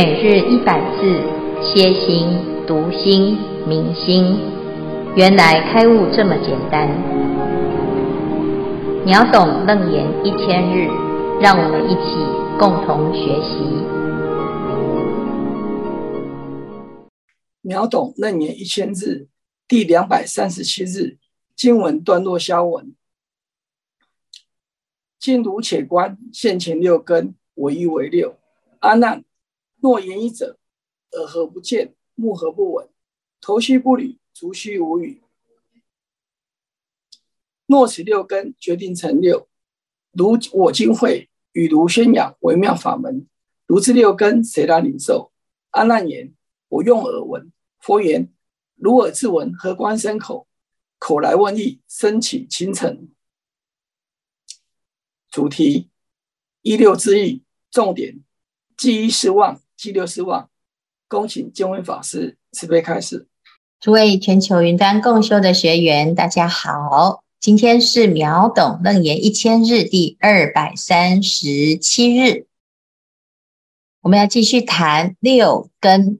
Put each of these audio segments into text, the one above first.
每日一百字，歇心、读心、明心，原来开悟这么简单。秒懂楞严一千日，让我们一起共同学习。秒懂楞严一千日，第两百三十七日经文段落消文。今读且观，现前六根，我一为六。阿难。若言一者，耳何不见？目何不闻？头须不履，足须无语。若此六根决定成六，如我今会与如宣扬微妙法门，如之六根，谁来领受？阿难言：我用耳闻。佛言：如耳自闻，何关身口？口来问意，身起轻沉。主题：一六之意，重点：记一是妄。记六是妄，恭请见辉法师慈悲开示。诸位全球云端共修的学员，大家好，今天是秒懂楞严一千日第二百三十七日，我们要继续谈六根。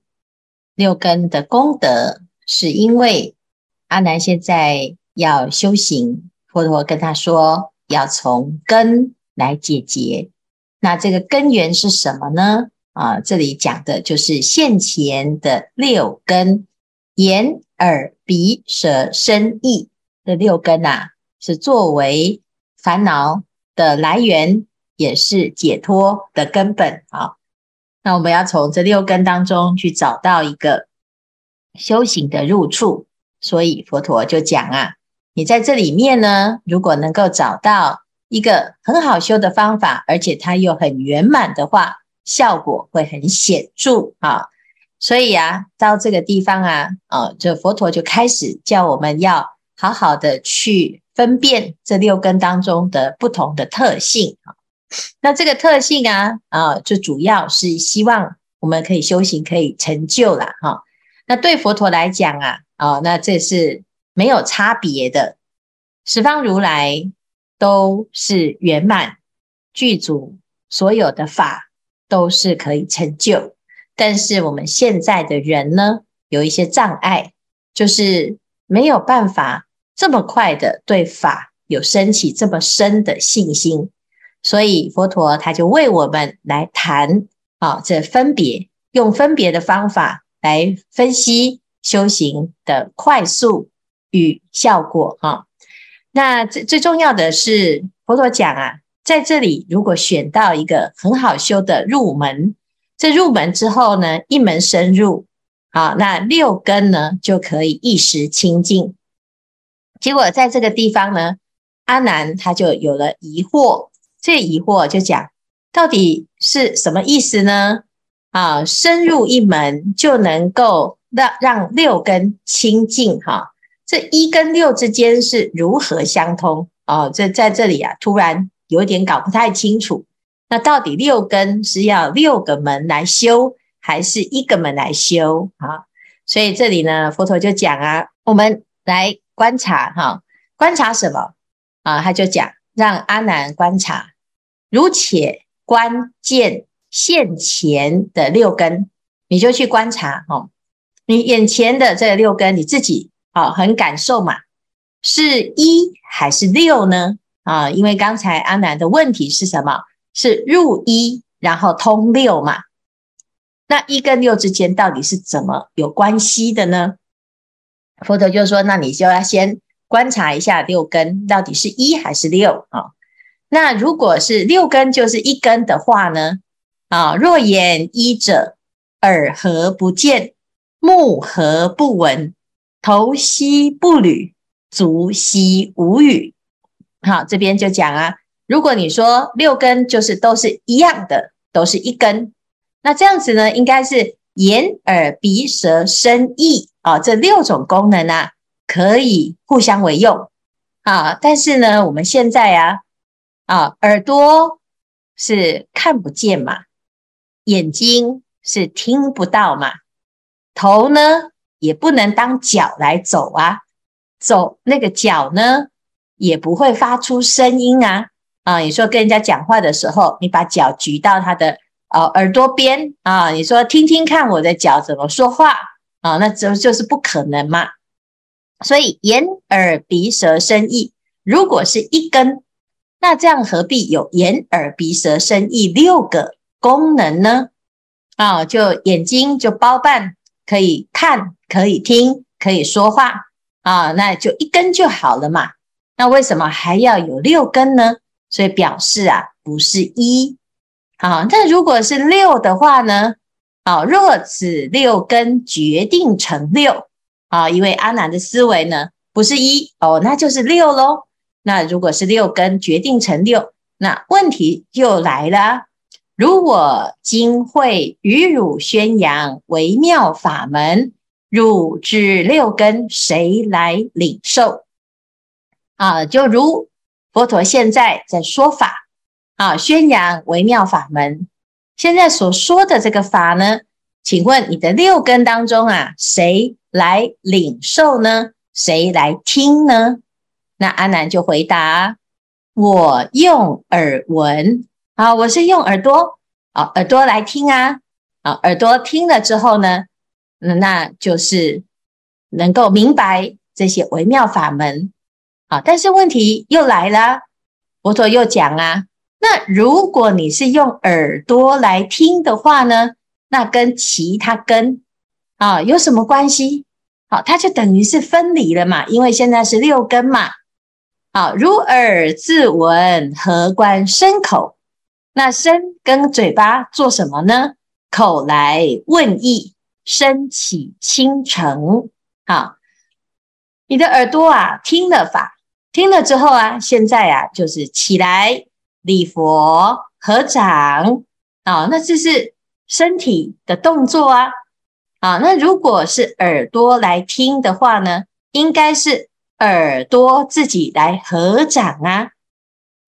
六根的功德，是因为阿难现在要修行，佛陀跟他说，要从根来解决。那这个根源是什么呢？啊，这里讲的就是现前的六根，眼、耳、鼻、舌、身、意的六根啊，是作为烦恼的来源，也是解脱的根本啊。那我们要从这六根当中去找到一个修行的入处，所以佛陀就讲啊，你在这里面呢，如果能够找到一个很好修的方法，而且它又很圆满的话。效果会很显著啊，所以啊，到这个地方啊，啊，这佛陀就开始叫我们要好好的去分辨这六根当中的不同的特性啊。那这个特性啊，啊，就主要是希望我们可以修行，可以成就了哈。那对佛陀来讲啊，啊，那这是没有差别的，十方如来都是圆满具足所有的法。都是可以成就，但是我们现在的人呢，有一些障碍，就是没有办法这么快的对法有升起这么深的信心，所以佛陀他就为我们来谈啊，这分别用分别的方法来分析修行的快速与效果哈。那最最重要的是佛陀讲啊。在这里，如果选到一个很好修的入门，这入门之后呢，一门深入，好，那六根呢就可以一时清净。结果在这个地方呢，阿难他就有了疑惑，这疑惑就讲到底是什么意思呢？啊，深入一门就能够让让六根清净哈？这一跟六之间是如何相通？哦，这在这里啊，突然。有点搞不太清楚，那到底六根是要六个门来修，还是一个门来修啊？所以这里呢，佛陀就讲啊，我们来观察哈，观察什么啊？他就讲让阿难观察，如且观见现前的六根，你就去观察哈，你眼前的这六根，你自己啊很感受嘛，是一还是六呢？啊，因为刚才阿南的问题是什么？是入一，然后通六嘛？那一跟六之间到底是怎么有关系的呢？佛陀就说：那你就要先观察一下六根到底是一还是六啊？那如果是六根就是一根的话呢？啊，若言一者，耳何不见？目何不闻？头须不履？足须无语？好，这边就讲啊，如果你说六根就是都是一样的，都是一根，那这样子呢，应该是眼、耳、鼻、舌、身、意啊，这六种功能啊，可以互相为用啊。但是呢，我们现在啊，啊，耳朵是看不见嘛，眼睛是听不到嘛，头呢也不能当脚来走啊，走那个脚呢，也不会发出声音啊啊！你说跟人家讲话的时候，你把脚举到他的啊耳朵边啊，你说听听看我的脚怎么说话啊，那这就是不可能嘛。所以眼耳鼻舌身意，如果是一根，那这样何必有眼耳鼻舌身意六个功能呢？啊，就眼睛就包办，可以看，可以听，可以说话啊，那就一根就好了嘛。那为什么还要有六根呢？所以表示啊，不是一。好，那如果是六的话呢？好，若此六根决定成六。啊，因为阿难的思维呢，不是一哦，那就是六喽。那如果是六根决定成六，那问题就来了。如果今会与汝宣扬微妙法门，汝之六根谁来领受？啊，就如佛陀现在在说法啊，宣扬微妙法门。现在所说的这个法呢，请问你的六根当中啊，谁？来领受呢？谁来听呢？那阿难就回答：我用耳闻啊，我是用耳朵啊，耳朵来听啊，啊，耳朵听了之后呢，那就是能够明白这些微妙法门啊。但是问题又来了，佛陀又讲啊，那如果你是用耳朵来听的话呢，那跟其他根。啊，有什么关系？好，它就等于是分离了嘛，因为现在是六根嘛。好，如耳自闻，何关身口？那身跟嘴巴做什么呢？口来问意，身起亲承。好，你的耳朵啊，听了法，听了之后啊，现在啊，就是起来礼佛、合掌。啊，那这是身体的动作啊。啊，那如果是耳朵来听的话呢，应该是耳朵自己来合掌啊。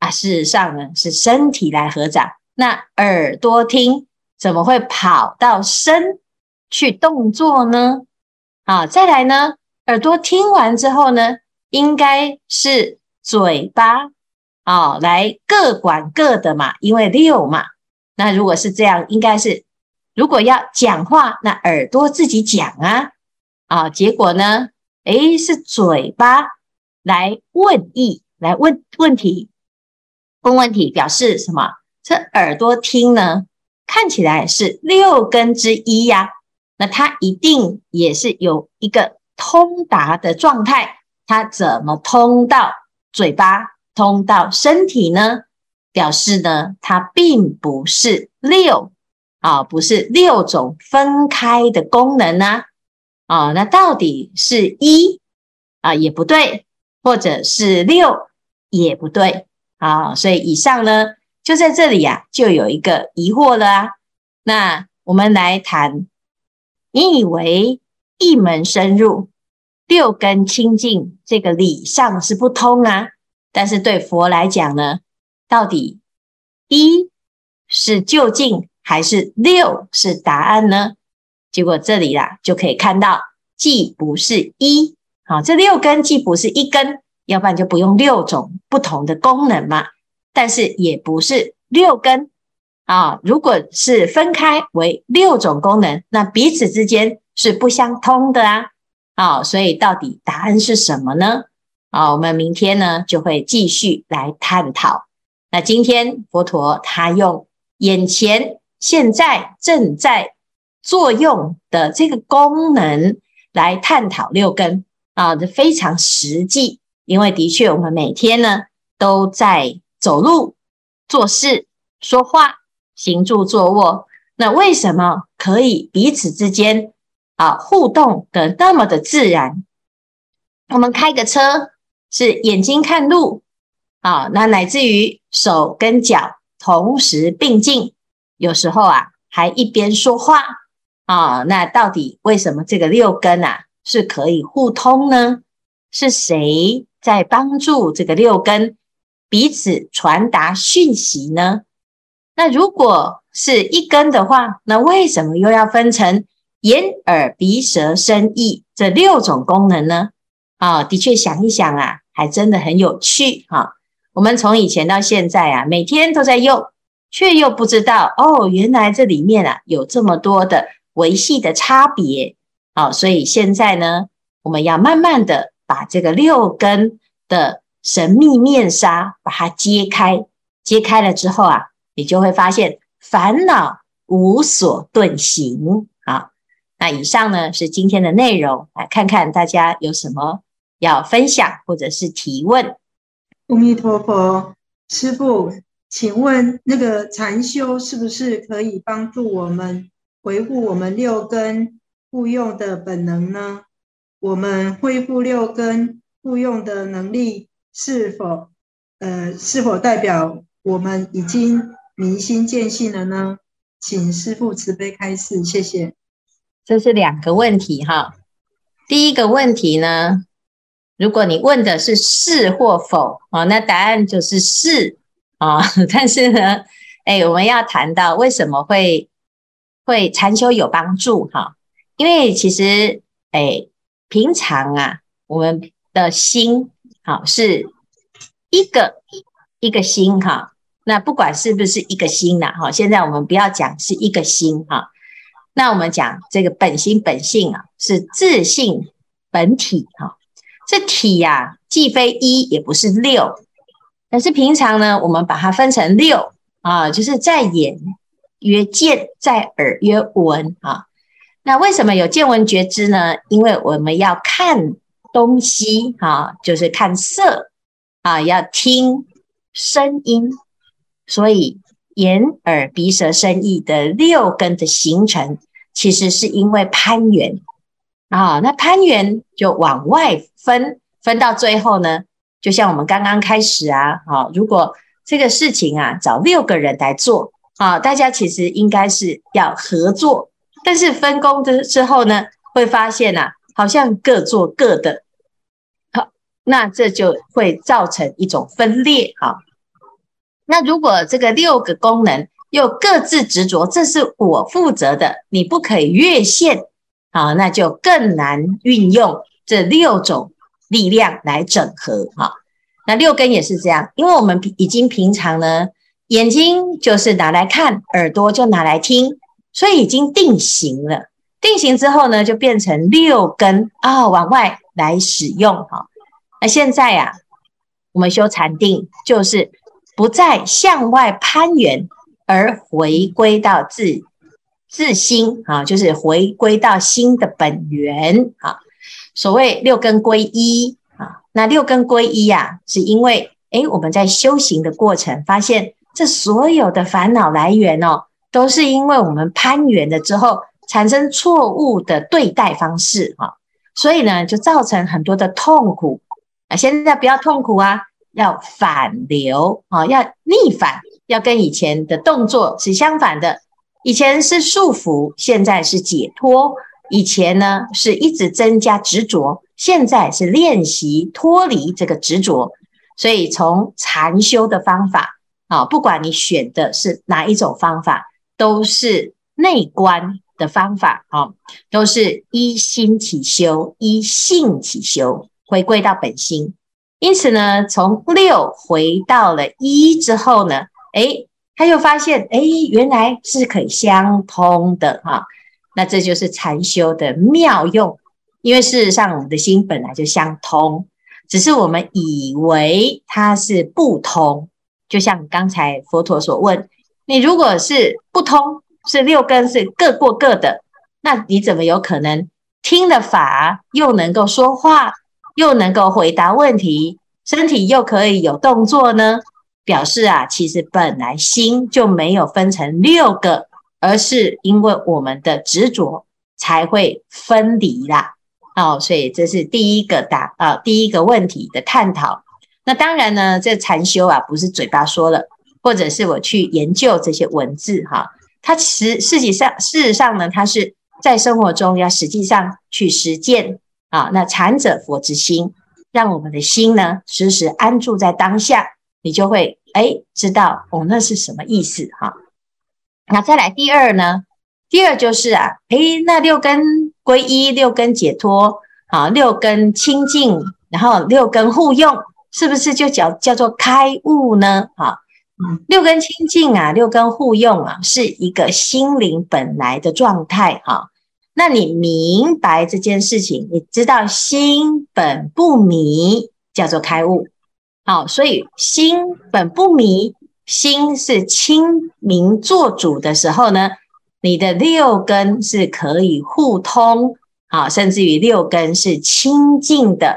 啊，事实上呢，是身体来合掌。那耳朵听，怎么会跑到身去动作呢？啊，再来呢，耳朵听完之后呢，应该是嘴巴啊来各管各的嘛，因为六嘛。那如果是这样，应该是。如果要讲话，那耳朵自己讲啊，啊，结果呢？诶，是嘴巴来问意，来问问题，问问题表示什么？这耳朵听呢，看起来是六根之一呀，那它一定也是有一个通达的状态，它怎么通到嘴巴，通到身体呢？表示呢，它并不是六。啊，不是六种分开的功能呢？啊，那到底是一啊也不对，或者是六也不对啊。所以以上呢，就在这里呀，啊，就有一个疑惑了啊。那我们来谈，你以为一门深入，六根清净，这个理上是不通啊。但是对佛来讲呢，到底一是究竟？还是六是答案呢？结果这里啦，就可以看到，既不是一，好，这六根既不是一根，要不然就不用六种不同的功能嘛。但是也不是六根啊，如果是分开为六种功能，那彼此之间是不相通的啊。啊，所以到底答案是什么呢？啊，我们明天呢就会继续来探讨。那今天佛陀他用眼前。现在正在作用的这个功能来探讨六根啊，这非常实际。因为的确，我们每天呢都在走路、做事、说话、行住坐卧。那为什么可以彼此之间啊互动得那么的自然？我们开个车是眼睛看路啊，那乃至于手跟脚同时并进。有时候啊，还一边说话啊，那到底为什么这个六根啊是可以互通呢？是谁在帮助这个六根彼此传达讯息呢？那如果是一根的话，那为什么又要分成眼、耳、鼻、舌、身、意这六种功能呢？啊，的确想一想啊，还真的很有趣哈。我们从以前到现在啊，每天都在用。却又不知道哦，原来这里面啊有这么多的维系的差别。好，所以现在呢，我们要慢慢的把这个六根的神秘面纱把它揭开，揭开了之后啊，你就会发现烦恼无所遁形。那以上呢是今天的内容，来看看大家有什么要分享或者是提问。阿弥陀佛，师父，请问那个禅修是不是可以帮助我们维护我们六根？复用的本能呢？我们恢复六根复用的能力是否，呃，是否代表我们已经明心见性了呢？请师父慈悲开示，谢谢。这是两个问题哈。第一个问题呢，如果你问的是是或否啊，那答案就是是啊。但是呢，哎，我们要谈到为什么会会禅修有帮助哈？因为其实，哎，平常啊，我们的心好是一个一个心哈。那不管是不是一个心呐，哈，现在我们不要讲是一个心哈。那我们讲这个本心本性啊，是自性本体哈。这体呀，既非一，也不是六，但是平常呢，我们把它分成六啊，就是在眼曰见，在耳曰闻啊。那为什么有见闻觉知呢？因为我们要看东西啊，就是看色啊，要听声音，所以眼耳鼻舌身意的六根的形成，其实是因为攀缘啊。那攀缘就往外分，分到最后呢，就像我们刚刚开始啊，好，如果这个事情啊，找六个人来做啊，大家其实应该是要合作。但是分工的之后呢，会发现啊，好像各做各的，好，那这就会造成一种分裂啊。那如果这个六个功能又各自执着，这是我负责的，你不可以越线啊，那就更难运用这六种力量来整合哈。那六根也是这样，因为我们已经平常呢，眼睛就是拿来看，耳朵就拿来听。所以已经定型了，定型之后呢，就变成六根啊、往外来使用哈。那现在呀、啊，我们修禅定，就是不再向外攀缘，而回归到自自心啊，就是回归到心的本源啊。所谓六根归一啊，那六根归一呀，是因为诶，我们在修行的过程，发现这所有的烦恼来源哦。都是因为我们攀缘了之后产生错误的对待方式啊，所以呢就造成很多的痛苦啊。现在不要痛苦啊，要反流啊，要逆反，要跟以前的动作是相反的。以前是束缚，现在是解脱；以前呢是一直增加执着，现在是练习脱离这个执着。所以从禅修的方法啊，不管你选的是哪一种方法。都是内观的方法啊，都是依心起修，依性起修，回归到本心。因此呢，从六回到了一之后呢，诶，他又发现，诶，原来是可以相通的哈。那这就是禅修的妙用，因为事实上我们的心本来就相通，只是我们以为它是不通。就像刚才佛陀所问。你如果是不通，是六根是各过各的，那你怎么有可能听了法又能够说话，又能够回答问题，身体又可以有动作呢？表示啊，其实本来心就没有分成六个，而是因为我们的执着才会分离啦。哦，所以这是第一个答啊，第一个问题的探讨。那当然呢，这禅修啊，不是嘴巴说了。或者是我去研究这些文字哈，它其实实际上事实上呢，它是在生活中要实际上去实践啊。那禅者佛之心，让我们的心呢时时安住在当下，你就会哎知道哦，那是什么意思哈。那再来第二呢，第二就是啊，哎，那六根归一，六根解脱啊，六根清净，然后六根互用，是不是就叫叫做开悟呢？哈。六根清净啊，六根互用啊，是一个心灵本来的状态哈。那你明白这件事情，你知道心本不迷，叫做开悟。好，所以心本不迷，心是清明做主的时候呢，你的六根是可以互通，好，甚至于六根是清净的。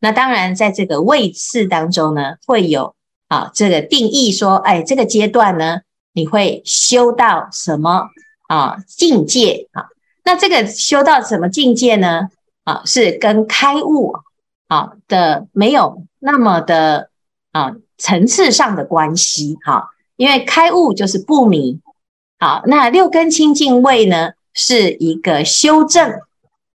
那当然，在这个位次当中呢，会有啊这个定义说，哎，这个阶段呢，你会修到什么啊境界啊？那这个修到什么境界呢？啊，是跟开悟啊的没有那么的啊层次上的关系哈，因为开悟就是不迷。好，那六根清净位呢，是一个修正。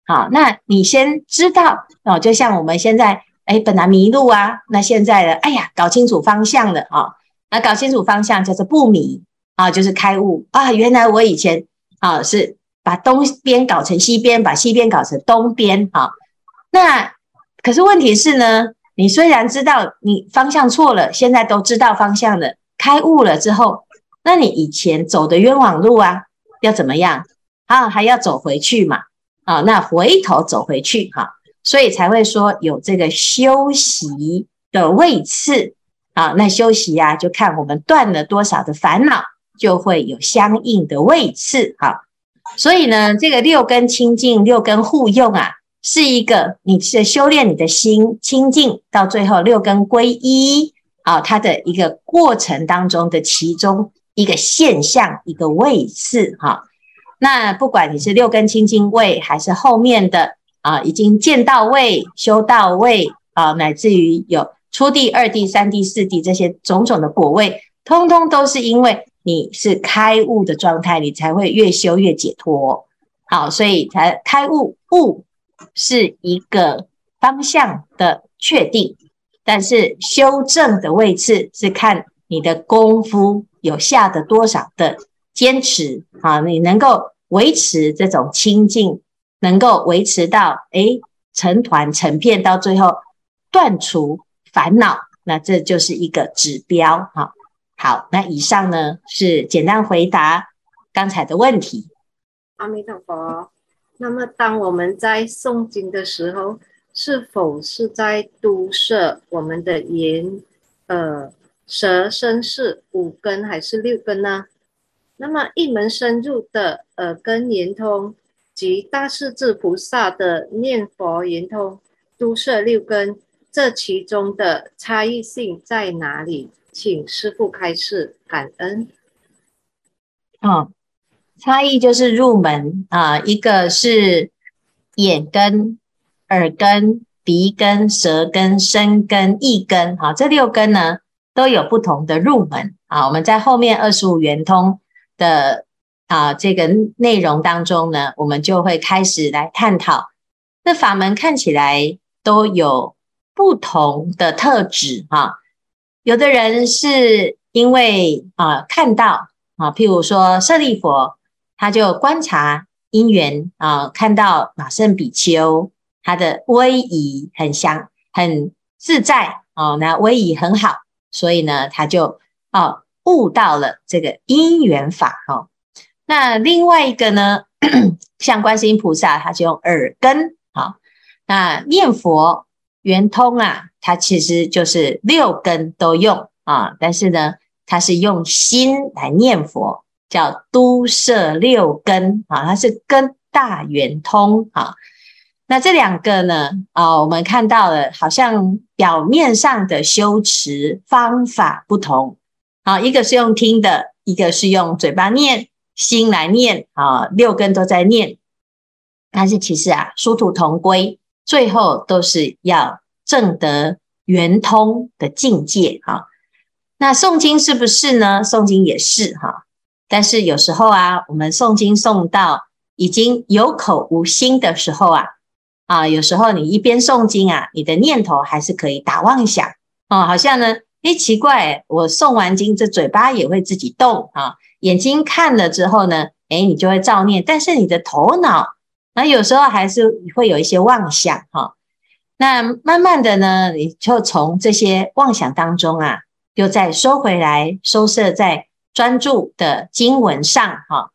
好，那你先知道哦，就像我们现在哎本来迷路啊，那现在呢，哎呀搞清楚方向了啊，那搞清楚方向叫做不迷啊，就是开悟啊，原来我以前啊是。把东边搞成西边，把西边搞成东边，哈。那可是问题是呢，你虽然知道你方向错了，现在都知道方向了，开悟了之后，那你以前走的冤枉路啊，要怎么样？啊，还要走回去嘛？啊，那回头走回去，哈，所以才会说有这个修习的位次啊。那修习啊，就看我们断了多少的烦恼，就会有相应的位次，哈。所以呢，这个六根清净、六根互用啊，是一个你是修炼你的心清净，到最后六根归一啊，它的一个过程当中的其中一个现象，一个位次哈。那不管你是六根清净位，还是后面的啊，已经见到位、修到位啊，乃至于有初地、二地、三地、四地这些种种的果位，通通都是因为。你是开悟的状态，你才会越修越解脱。好，所以才开悟，悟是一个方向的确定，但是修正的位置是看你的功夫有下的多少的坚持啊，你能够维持这种清净，能够维持到诶成团成片，到最后断除烦恼，那这就是一个指标哈。好，那以上呢是简单回答刚才的问题。阿弥陀佛。那么，当我们在诵经的时候，是否是在都摄我们的眼、呃、舌、身、是五根，还是六根呢？那么，一门深入的耳根圆通及大势至菩萨的念佛圆通，都摄六根，这其中的差异性在哪里？请师傅开示，感恩。哦，差异就是入门啊，一个是眼根、耳根、鼻根、舌根、身根、意根，好，这六根呢都有不同的入门啊。我们在后面二十五圆通的啊这个内容当中呢，我们就会开始来探讨。那法门看起来都有不同的特质哈。有的人是因为啊看到啊，譬如说舍利弗，他就观察因缘啊，看到马胜比丘他的威仪很祥很自在哦，那威仪很好，所以呢，他就啊悟到了这个因缘法哈。那另外一个呢，像观世音菩萨，他就用耳根啊，那念佛。圆通啊，它其实就是六根都用啊，但是呢，它是用心来念佛，叫都摄六根啊，它是根大圆通啊。那这两个呢，啊，我们看到了，好像表面上的修持方法不同啊，一个是用听的，一个是用嘴巴念，心来念啊，六根都在念，但是其实啊，殊途同归。最后都是要证得圆通的境界哈。那诵经是不是呢？诵经也是哈。但是有时候啊，我们诵经诵到已经有口无心的时候啊，啊，有时候你一边诵经啊，你的念头还是可以打妄想哦。好像呢，诶，奇怪，我诵完经，这嘴巴也会自己动啊。眼睛看了之后呢，诶，你就会照念，但是你的头脑。那有时候还是会有一些妄想哈，那慢慢的呢，你就从这些妄想当中啊，又再收回来，收摄在专注的经文上哈。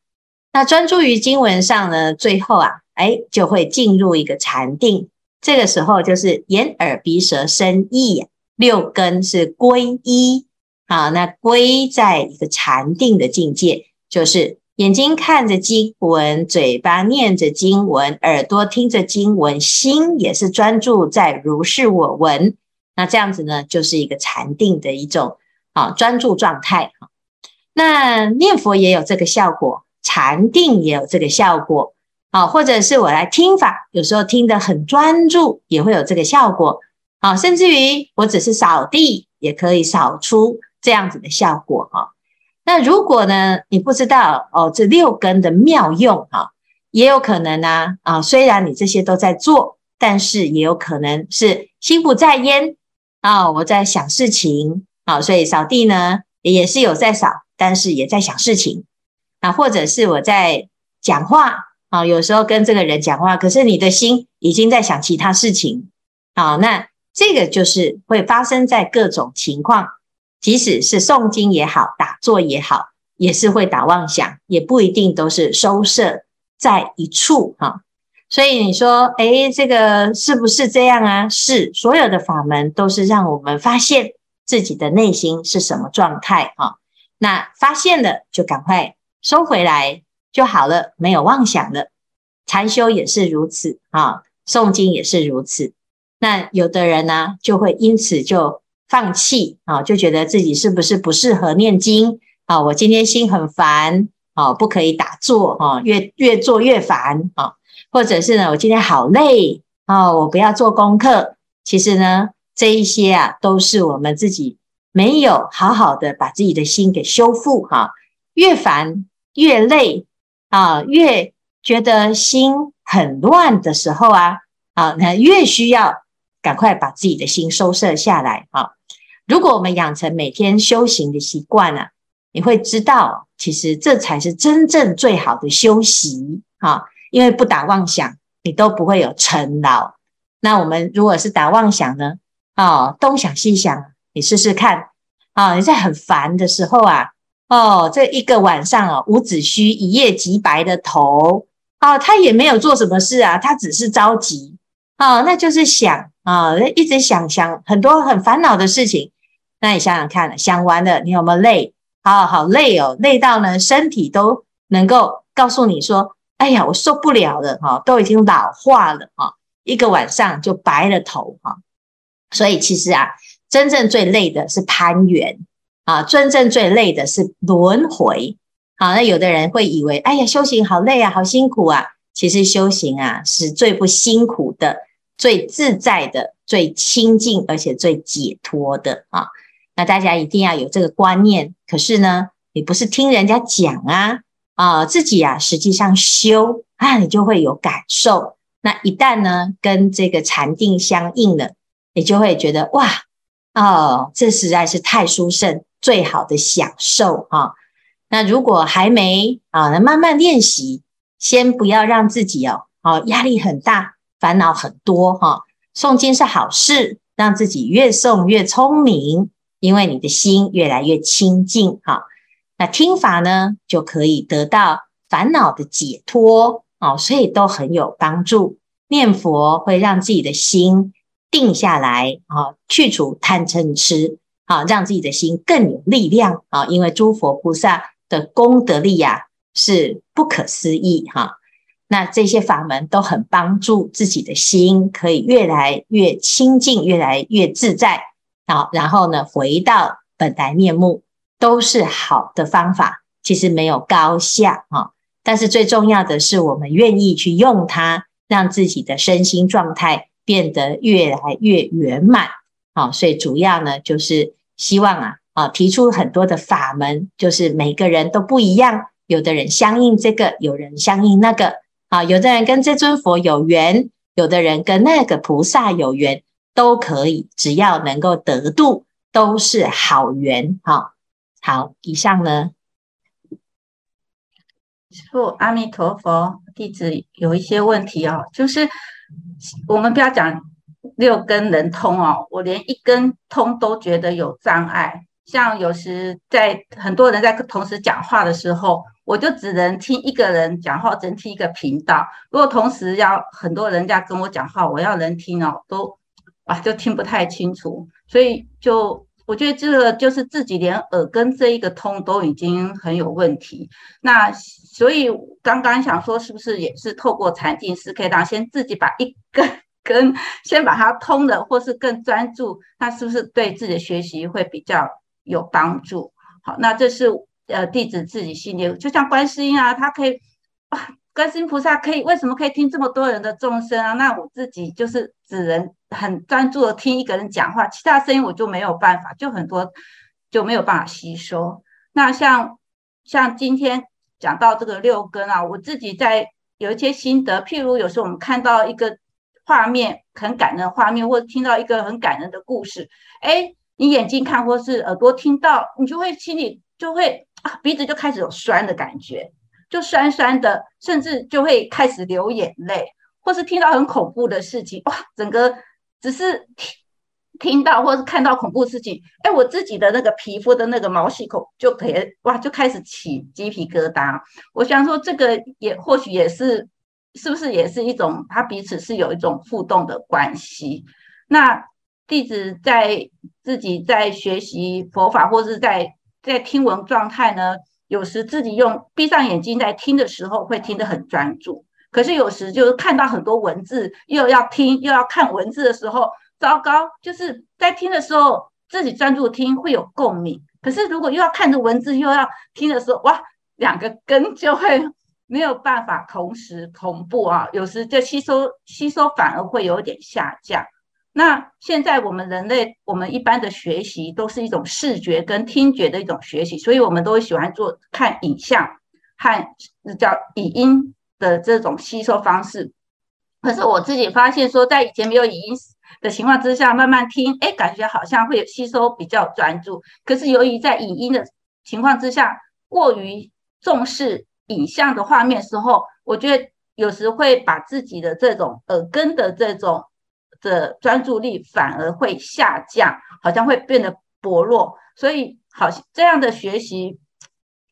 那专注于经文上呢，最后啊，哎，就会进入一个禅定。这个时候就是眼耳鼻舌身意六根是归一好，那归在一个禅定的境界，就是眼睛看着经文，嘴巴念着经文，耳朵听着经文，心也是专注在如是我闻。那这样子呢，就是一个禅定的一种啊专注状态。那念佛也有这个效果，禅定也有这个效果。啊，或者是我来听法，有时候听得很专注，也会有这个效果。啊，甚至于我只是扫地，也可以扫出这样子的效果。哈，那如果呢，你不知道哦，这六根的妙用，哈，也有可能呢，啊，虽然你这些都在做，但是也有可能是心不在焉。啊，我在想事情，啊，所以扫地呢也是有在扫，但是也在想事情，啊，或者是我在讲话，啊，有时候跟这个人讲话，可是你的心已经在想其他事情，啊，那这个就是会发生在各种情况，即使是诵经也好，打坐也好，也是会打妄想，也不一定都是收摄在一处，哈。所以你说，哎，这个是不是这样啊？是，所有的法门都是让我们发现自己的内心是什么状态啊。那发现了就赶快收回来就好了，没有妄想了。禅修也是如此啊，诵经也是如此。那有的人呢，就会因此就放弃啊，就觉得自己是不是不适合念经啊？我今天心很烦啊，不可以打坐啊，越越做越烦啊。或者是呢，我今天好累啊，我不要做功课。其实呢，这一些啊，都是我们自己没有好好的把自己的心给修复哈。越烦越累啊，越觉得心很乱的时候啊，啊，那越需要赶快把自己的心收摄下来啊。如果我们养成每天修行的习惯呢，你会知道，其实这才是真正最好的修习啊。因为不打妄想，你都不会有尘劳。那我们如果是打妄想呢？哦，东想西想，你试试看。哦，你在很烦的时候啊，哦，这一个晚上哦，伍子胥一夜极白的头，哦，他也没有做什么事啊，他只是着急，哦，那就是想啊，哦，一直想想很多很烦恼的事情。那你想想看，想完了，你有没有累？好好累哦，累到呢，身体都能够告诉你说。哎呀，我受不了了哈，都已经老化了哈，一个晚上就白了头哈。所以其实啊，真正最累的是攀缘啊，真正最累的是轮回。好，那有的人会以为，哎呀，修行好累啊，好辛苦啊。其实修行啊，是最不辛苦的、最自在的、最清净而且最解脱的啊。那大家一定要有这个观念。可是呢，你不是听人家讲啊。啊、自己啊，实际上修啊，你就会有感受。那一旦呢，跟这个禅定相应了，你就会觉得哇，哦，这实在是太殊胜，最好的享受啊。那如果还没啊，那慢慢练习，先不要让自己哦，哦，压力很大，烦恼很多哈、啊。诵经是好事，让自己越诵越聪明，因为你的心越来越清净哈。那听法呢，就可以得到烦恼的解脱哦，所以都很有帮助。念佛会让自己的心定下来啊，去除贪嗔痴啊，让自己的心更有力量啊。因为诸佛菩萨的功德力呀，是不可思议哈。那这些法门都很帮助自己的心，可以越来越清净，越来越自在啊。然后呢，回到本来面目。都是好的方法，其实没有高下啊，但是最重要的是，我们愿意去用它，让自己的身心状态变得越来越圆满。好，所以主要呢，就是希望啊啊，提出很多的法门，就是每个人都不一样，有的人相应这个，有人相应那个啊，有的人跟这尊佛有缘，有的人跟那个菩萨有缘，都可以，只要能够得度，都是好缘哈。好，以上呢，父阿弥陀佛，弟子有一些问题哦，就是我们不要讲六根能通哦，我连一根通都觉得有障碍，像有时在很多人在同时讲话的时候，我就只能听一个人讲话，只能听一个频道。如果同时要很多人家跟我讲话，我要能听哦，都啊就听不太清楚。所以就我觉得这个就是自己连耳根这一个通都已经很有问题。那所以刚刚想说，是不是也是透过禅净师可以让先自己把一根根先把它通了，或是更专注，那是不是对自己的学习会比较？有帮助，好，那这是呃弟子自己心里，就像观世音啊，他可以哇，观世音菩萨可以为什么可以听这么多人的众生啊？那我自己就是只能很专注的听一个人讲话，其他声音我就没有办法，就很多就没有办法吸收。那像像今天讲到这个六根啊，我自己在有一些心得，譬如有时候我们看到一个画面很感人的画面，或者听到一个很感人的故事，哎。你眼睛看或是耳朵听到，你就会心里就会啊，鼻子就开始有酸的感觉，就酸酸的，甚至就会开始流眼泪，或是听到很恐怖的事情，哇，整个只是听听到或是看到恐怖事情，哎，我自己的那个皮肤的那个毛细孔就可以哇，就开始起鸡皮疙瘩。我想说，这个也或许也是，是不是也是一种，它彼此是有一种互动的关系？那。弟子在自己在学习佛法，或是在在听闻状态呢，有时自己用闭上眼睛在听的时候，会听得很专注。可是有时就是看到很多文字，又要听又要看文字的时候，糟糕！就是在听的时候，自己专注听会有共鸣。可是如果又要看着文字又要听的时候，哇，两个根就会 没有办法同时同步啊。有时就吸收吸收反而会有点下降。那现在我们人类，我们一般的学习都是一种视觉跟听觉的一种学习，所以我们都会喜欢做看影像和叫语音的这种吸收方式。可是我自己发现说，在以前没有语音的情况之下，慢慢听，哎，感觉好像会吸收比较专注。可是由于在语音的情况之下，过于重视影像的画面时候，我觉得有时会把自己的这种耳根的这种。的专注力反而会下降，好像会变得薄弱，所以好这样的学习，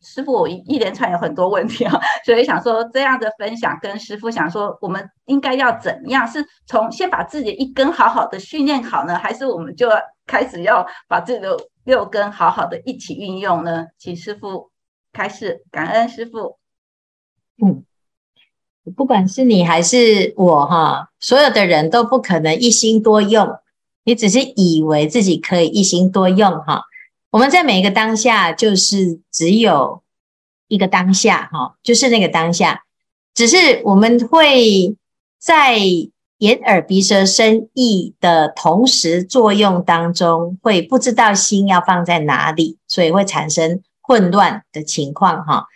师傅我一连串有很多问题啊，所以想说这样的分享跟师傅想说，我们应该要怎样？是从先把自己一根好好的训练好呢，还是我们就要开始要把自己的六根好好的一起运用呢？请师傅开始，感恩师傅。嗯。不管是你还是我哈，所有的人都不可能一心多用。你只是以为自己可以一心多用哈。我们在每一个当下，就是只有一个当下哈，就是那个当下。只是我们会在眼耳鼻舌身意的同时作用当中，会不知道心要放在哪里，所以会产生混乱的情况哈。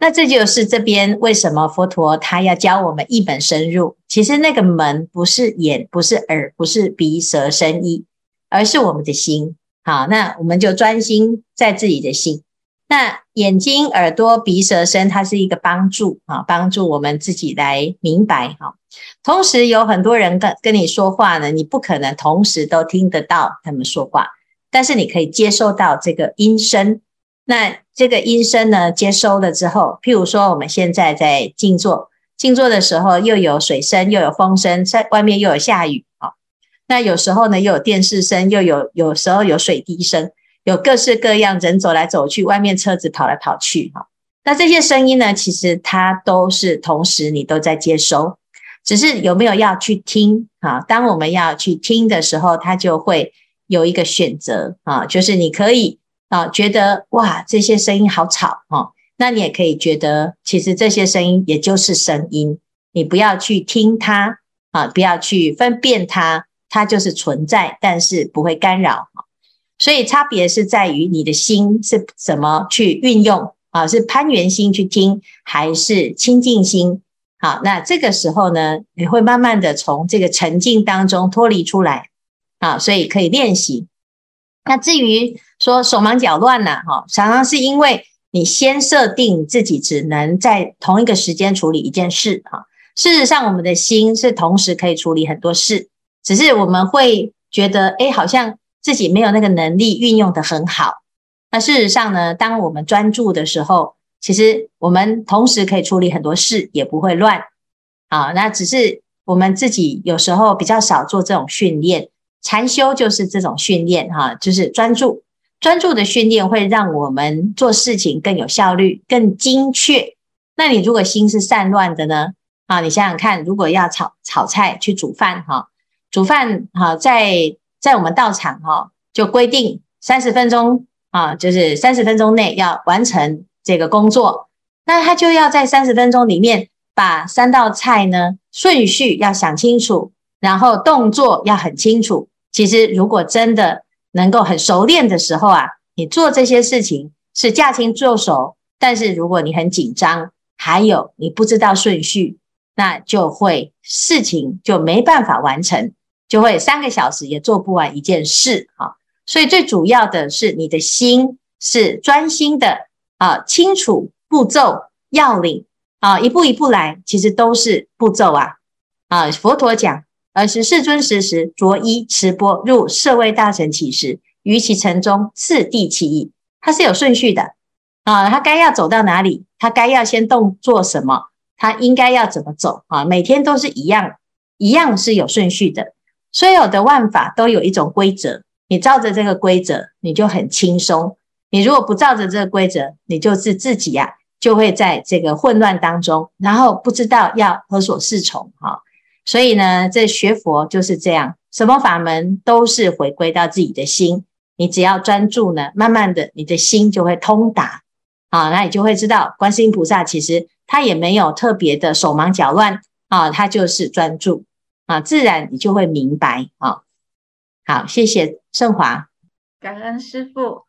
那这就是这边为什么佛陀他要教我们一门深入？其实那个门不是眼，不是耳，不是鼻舌身意，而是我们的心。好，那我们就专心在自己的心。那眼睛、耳朵、鼻舌身，它是一个帮助啊，帮助我们自己来明白哈。同时有很多人跟跟你说话呢，你不可能同时都听得到他们说话，但是你可以接受到这个音声。那这个音声呢，接收了之后，譬如说我们现在在静坐，静坐的时候又有水声，又有风声，在外面又有下雨啊。那有时候呢，又有电视声，又有有时候有水滴声，有各式各样人走来走去，外面车子跑来跑去哈。那这些声音呢，其实它都是同时你都在接收，只是有没有要去听啊？当我们要去听的时候，它就会有一个选择啊，就是你可以。啊，觉得哇，这些声音好吵哦。那你也可以觉得，其实这些声音也就是声音，你不要去听它啊，不要去分辨它，它就是存在，但是不会干扰。所以差别是在于你的心是怎么去运用啊，是攀缘心去听，还是清净心？好，那这个时候呢，你会慢慢的从这个沉静当中脱离出来啊，所以可以练习。那至于说手忙脚乱呢，哈，常常是因为你先设定自己只能在同一个时间处理一件事，哈。事实上，我们的心是同时可以处理很多事，只是我们会觉得，哎，好像自己没有那个能力运用得很好。那事实上呢，当我们专注的时候，其实我们同时可以处理很多事，也不会乱。啊，那只是我们自己有时候比较少做这种训练。禅修就是这种训练，哈，就是专注。专注的训练会让我们做事情更有效率、更精确。那你如果心是散乱的呢？啊，你想想看，如果要炒炒菜、去煮饭，哈，煮饭，哈，在在我们道场，哈，就规定三十分钟，啊，就是三十分钟内要完成这个工作。那他就要在三十分钟里面把三道菜呢顺序要想清楚，然后动作要很清楚。其实如果真的能够很熟练的时候啊，你做这些事情是驾轻就熟。但是如果你很紧张，还有你不知道顺序，那就会事情就没办法完成，就会三个小时也做不完一件事啊。所以最主要的是你的心是专心的啊，清楚步骤要领啊，一步一步来，其实都是步骤啊啊。佛陀讲。而是世尊时时着衣持钵入舍卫大城乞食，于其城中次第其意，它是有顺序的啊。他该要走到哪里，他该要先动作什么，他应该要怎么走啊？每天都是一样，一样是有顺序的。所有的万法都有一种规则，你照着这个规则，你就很轻松；你如果不照着这个规则，你就是自己呀、就会在这个混乱当中，然后不知道要何所适从哈。所以呢，这学佛就是这样，什么法门都是回归到自己的心。你只要专注呢，慢慢的，你的心就会通达啊，那你就会知道，观世音菩萨其实他也没有特别的手忙脚乱啊，他就是专注啊，自然你就会明白啊。好，谢谢圣华，感恩师父。